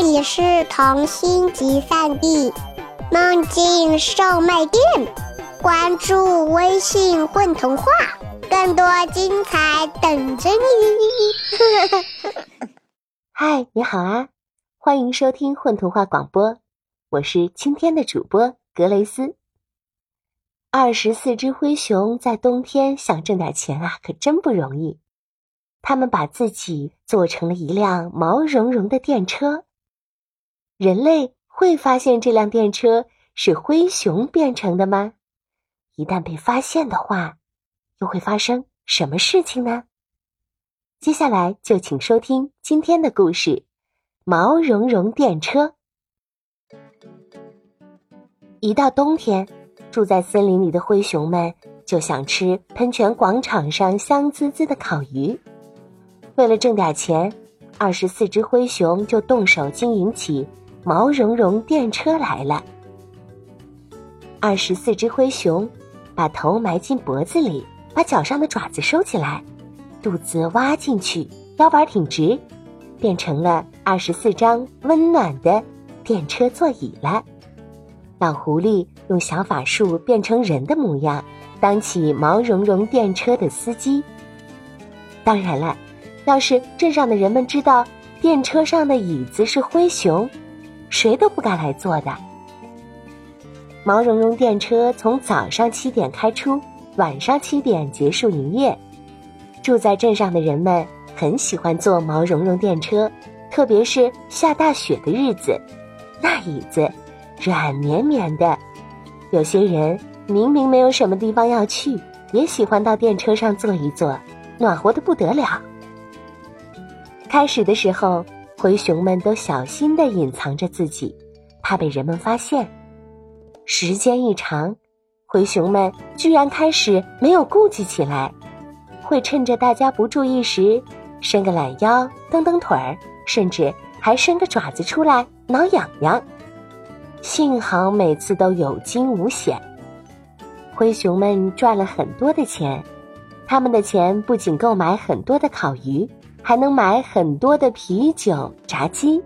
这里是童心集散地，梦境售卖店。关注微信“混童话”，更多精彩等着你。嗨，你好啊！欢迎收听混童话广播，我是今天的主播格雷斯。二十四只灰熊在冬天想挣点钱啊，可真不容易。他们把自己做成了一辆毛茸茸的电车。人类会发现这辆电车是灰熊变成的吗？一旦被发现的话，又会发生什么事情呢？接下来就请收听今天的故事《毛茸茸电车》。一到冬天，住在森林里的灰熊们就想吃喷泉广场上香滋滋的烤鱼。为了挣点钱，二十四只灰熊就动手经营起。毛茸茸电车来了。二十四只灰熊把头埋进脖子里，把脚上的爪子收起来，肚子挖进去，腰板挺直，变成了二十四张温暖的电车座椅了。老狐狸用小法术变成人的模样，当起毛茸茸电车的司机。当然了，要是镇上的人们知道电车上的椅子是灰熊。谁都不敢来坐的。毛茸茸电车从早上七点开出，晚上七点结束营业。住在镇上的人们很喜欢坐毛茸茸电车，特别是下大雪的日子，那椅子软绵绵的。有些人明明没有什么地方要去，也喜欢到电车上坐一坐，暖和的不得了。开始的时候。灰熊们都小心的隐藏着自己，怕被人们发现。时间一长，灰熊们居然开始没有顾忌起来，会趁着大家不注意时，伸个懒腰、蹬蹬腿儿，甚至还伸个爪子出来挠痒痒。幸好每次都有惊无险，灰熊们赚了很多的钱，他们的钱不仅够买很多的烤鱼。还能买很多的啤酒、炸鸡。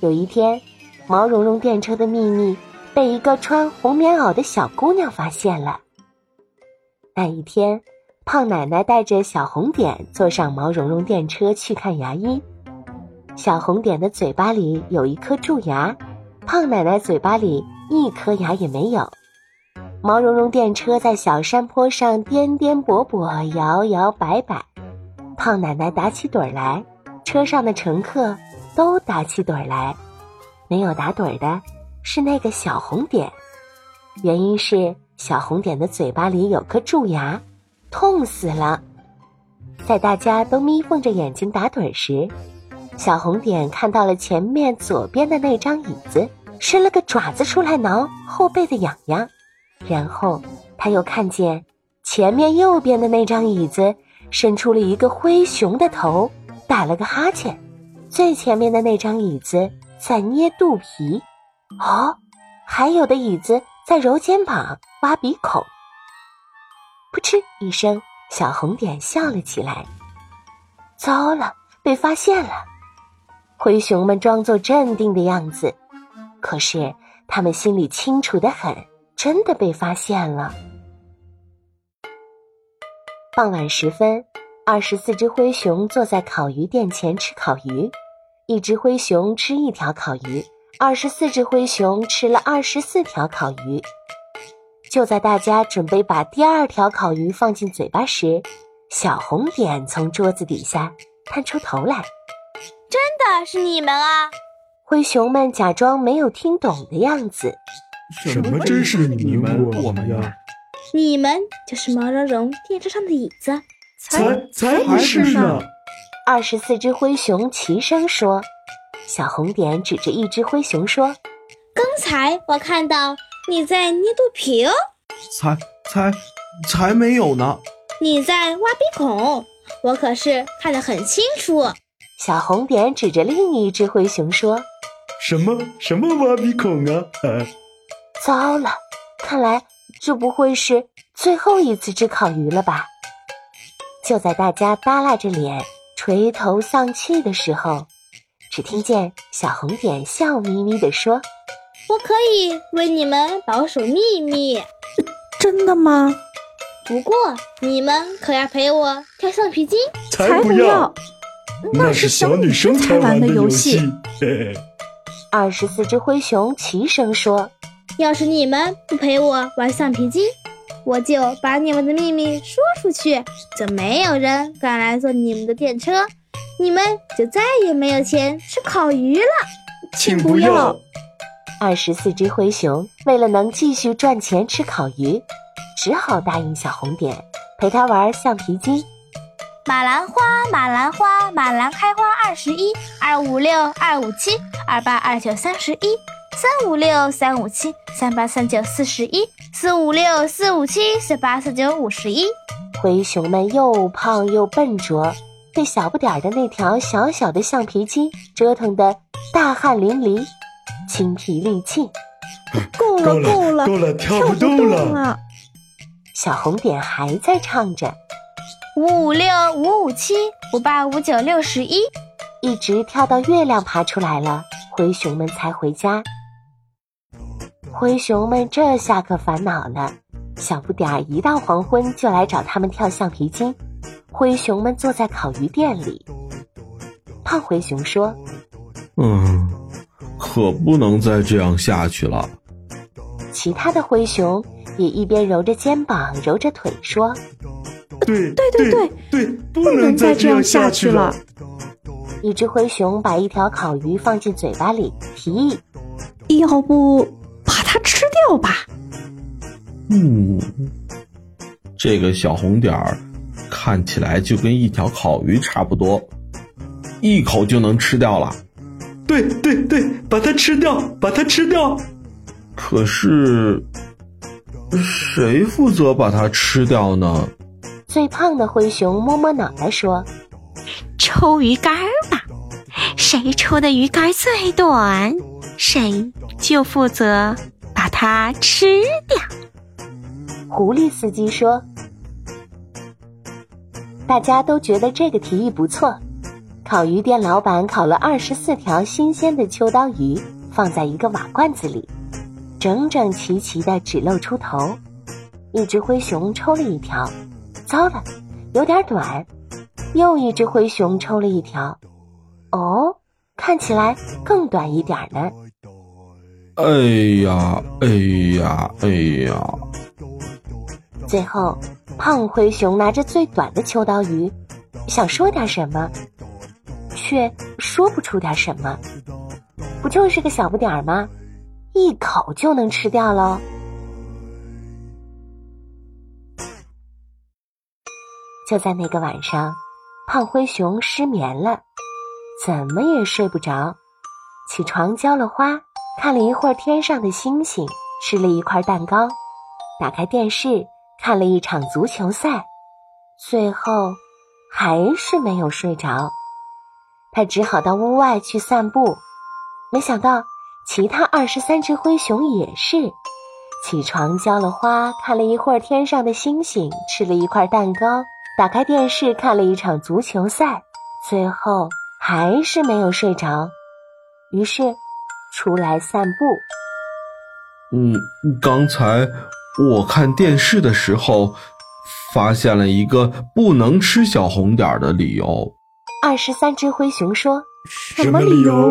有一天，毛茸茸电车的秘密被一个穿红棉袄的小姑娘发现了。那一天，胖奶奶带着小红点坐上毛茸茸电车去看牙医。小红点的嘴巴里有一颗蛀牙，胖奶奶嘴巴里一颗牙也没有。毛茸茸电车在小山坡上颠颠簸簸，摇摇摆摆。胖奶奶打起盹儿来，车上的乘客都打起盹儿来，没有打盹儿的是那个小红点，原因是小红点的嘴巴里有颗蛀牙，痛死了。在大家都眯缝着眼睛打盹时，小红点看到了前面左边的那张椅子，伸了个爪子出来挠后背的痒痒，然后他又看见前面右边的那张椅子。伸出了一个灰熊的头，打了个哈欠。最前面的那张椅子在捏肚皮，哦，还有的椅子在揉肩膀、挖鼻孔。噗嗤一声，小红点笑了起来。糟了，被发现了！灰熊们装作镇定的样子，可是他们心里清楚的很，真的被发现了。傍晚时分，二十四只灰熊坐在烤鱼店前吃烤鱼。一只灰熊吃一条烤鱼，二十四只灰熊吃了二十四条烤鱼。就在大家准备把第二条烤鱼放进嘴巴时，小红点从桌子底下探出头来：“真的是你们啊！”灰熊们假装没有听懂的样子：“什么真是你们我们呀？”你们就是毛茸茸电车上的椅子，才才不是呢！二十四只灰熊齐声说。小红点指着一只灰熊说：“刚才我看到你在捏肚皮哦。”“才才才没有呢！”“你在挖鼻孔，我可是看得很清楚。”小红点指着另一只灰熊说：“什么什么挖鼻孔啊？”“糟了，看来……”这不会是最后一次吃烤鱼了吧？就在大家耷拉着脸、垂头丧气的时候，只听见小红点笑眯眯地说：“我可以为你们保守秘密。”真的吗？不过你们可要陪我跳橡皮筋。才不要，那是小女生才玩的游戏。二十四只灰熊齐声说：“要是你们不陪我玩橡皮筋，我就把你们的秘密说出去，就没有人敢来坐你们的电车，你们就再也没有钱吃烤鱼了。”请不要。二十四只灰熊为了能继续赚钱吃烤鱼，只好答应小红点陪他玩橡皮筋。马兰花，马兰花，马兰开花二十一，二五六，二五七，二八二九三十一，三五六，三五七，三八三九四十一，四五六，四五七，四八四九五十一。灰熊们又胖又笨拙，被小不点儿的那条小小的橡皮筋折腾得大汗淋漓。精疲力尽，够了够了够了，跳不动了。小红点还在唱着：五五六五五七五八五九六十一，一直跳到月亮爬出来了，灰熊们才回家。灰熊们这下可烦恼了，小不点儿一到黄昏就来找他们跳橡皮筋。灰熊们坐在烤鱼店里，胖灰熊说：“嗯。”可不能再这样下去了。其他的灰熊也一边揉着肩膀，揉着腿说：“对对对对对，不能再这样下去了。”一只灰熊把一条烤鱼放进嘴巴里，提议：“要不掉吧？”嗯，这个小红点儿看起来就跟一条烤鱼差不多，一口就能吃掉了。对对对，把它吃掉，把它吃掉。可是，谁负责把它吃掉呢？最胖的灰熊摸摸脑袋说：“抽鱼竿吧，谁抽的鱼竿最短，谁就负责把它吃掉。”狐狸司机说：“大家都觉得这个提议不错。”烤鱼店老板烤了二十四条新鲜的秋刀鱼，放在一个瓦罐子里，整整齐齐的只露出头。一只灰熊抽了一条，糟了，有点短。又一只灰熊抽了一条，哦，看起来更短一点呢。哎呀，哎呀，哎呀！最后，胖灰熊拿着最短的秋刀鱼，想说点什么。却说不出点什么，不就是个小不点儿吗？一口就能吃掉喽。就在那个晚上，胖灰熊失眠了，怎么也睡不着。起床浇了花，看了一会儿天上的星星，吃了一块蛋糕，打开电视看了一场足球赛，最后还是没有睡着。他只好到屋外去散步，没想到其他二十三只灰熊也是起床浇了花，看了一会儿天上的星星，吃了一块蛋糕，打开电视看了一场足球赛，最后还是没有睡着，于是出来散步。嗯，刚才我看电视的时候，发现了一个不能吃小红点的理由。二十三只灰熊说：“什么理由？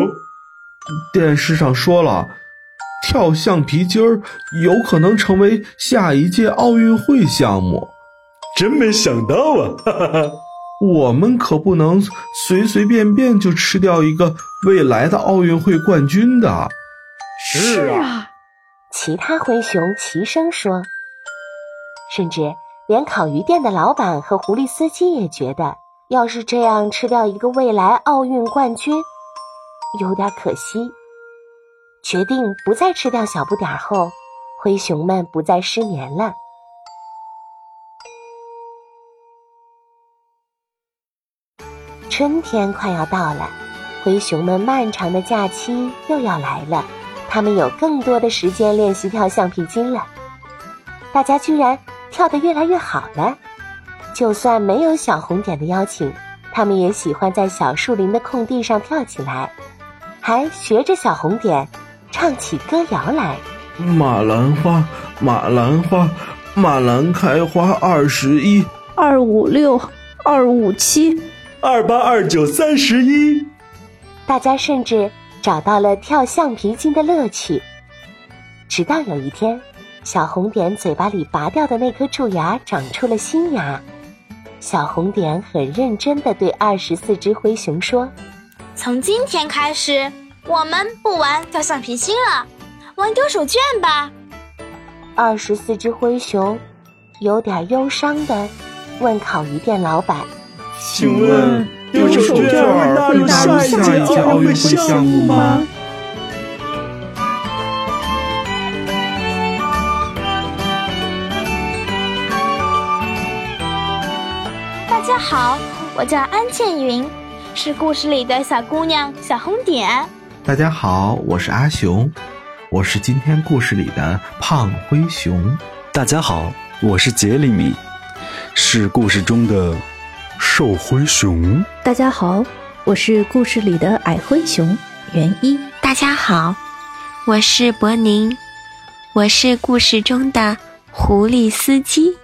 电视上说了，跳橡皮筋儿有可能成为下一届奥运会项目。真没想到啊！哈哈哈，我们可不能随随便便就吃掉一个未来的奥运会冠军的。是啊，其他灰熊齐声说，甚至连烤鱼店的老板和狐狸司机也觉得。”要是这样吃掉一个未来奥运冠军，有点可惜。决定不再吃掉小不点儿后，灰熊们不再失眠了。春天快要到了，灰熊们漫长的假期又要来了，他们有更多的时间练习跳橡皮筋了。大家居然跳得越来越好了。就算没有小红点的邀请，他们也喜欢在小树林的空地上跳起来，还学着小红点唱起歌谣来。马兰花，马兰花，马兰开花二十一，二五六，二五七，二八二九三十一。大家甚至找到了跳橡皮筋的乐趣。直到有一天，小红点嘴巴里拔掉的那颗蛀牙长出了新牙。小红点很认真的对二十四只灰熊说：“从今天开始，我们不玩跳橡皮筋了，玩丢手绢吧。”二十四只灰熊有点忧伤的问烤鱼店老板：“请问丢手绢会纳入下一届奥运会项目吗？”大家好，我叫安倩云，是故事里的小姑娘小红点。大家好，我是阿雄，我是今天故事里的胖灰熊。大家好，我是杰里米，是故事中的瘦灰熊。大家好，我是故事里的矮灰熊元一。大家好，我是博宁，我是故事中的狐狸司机。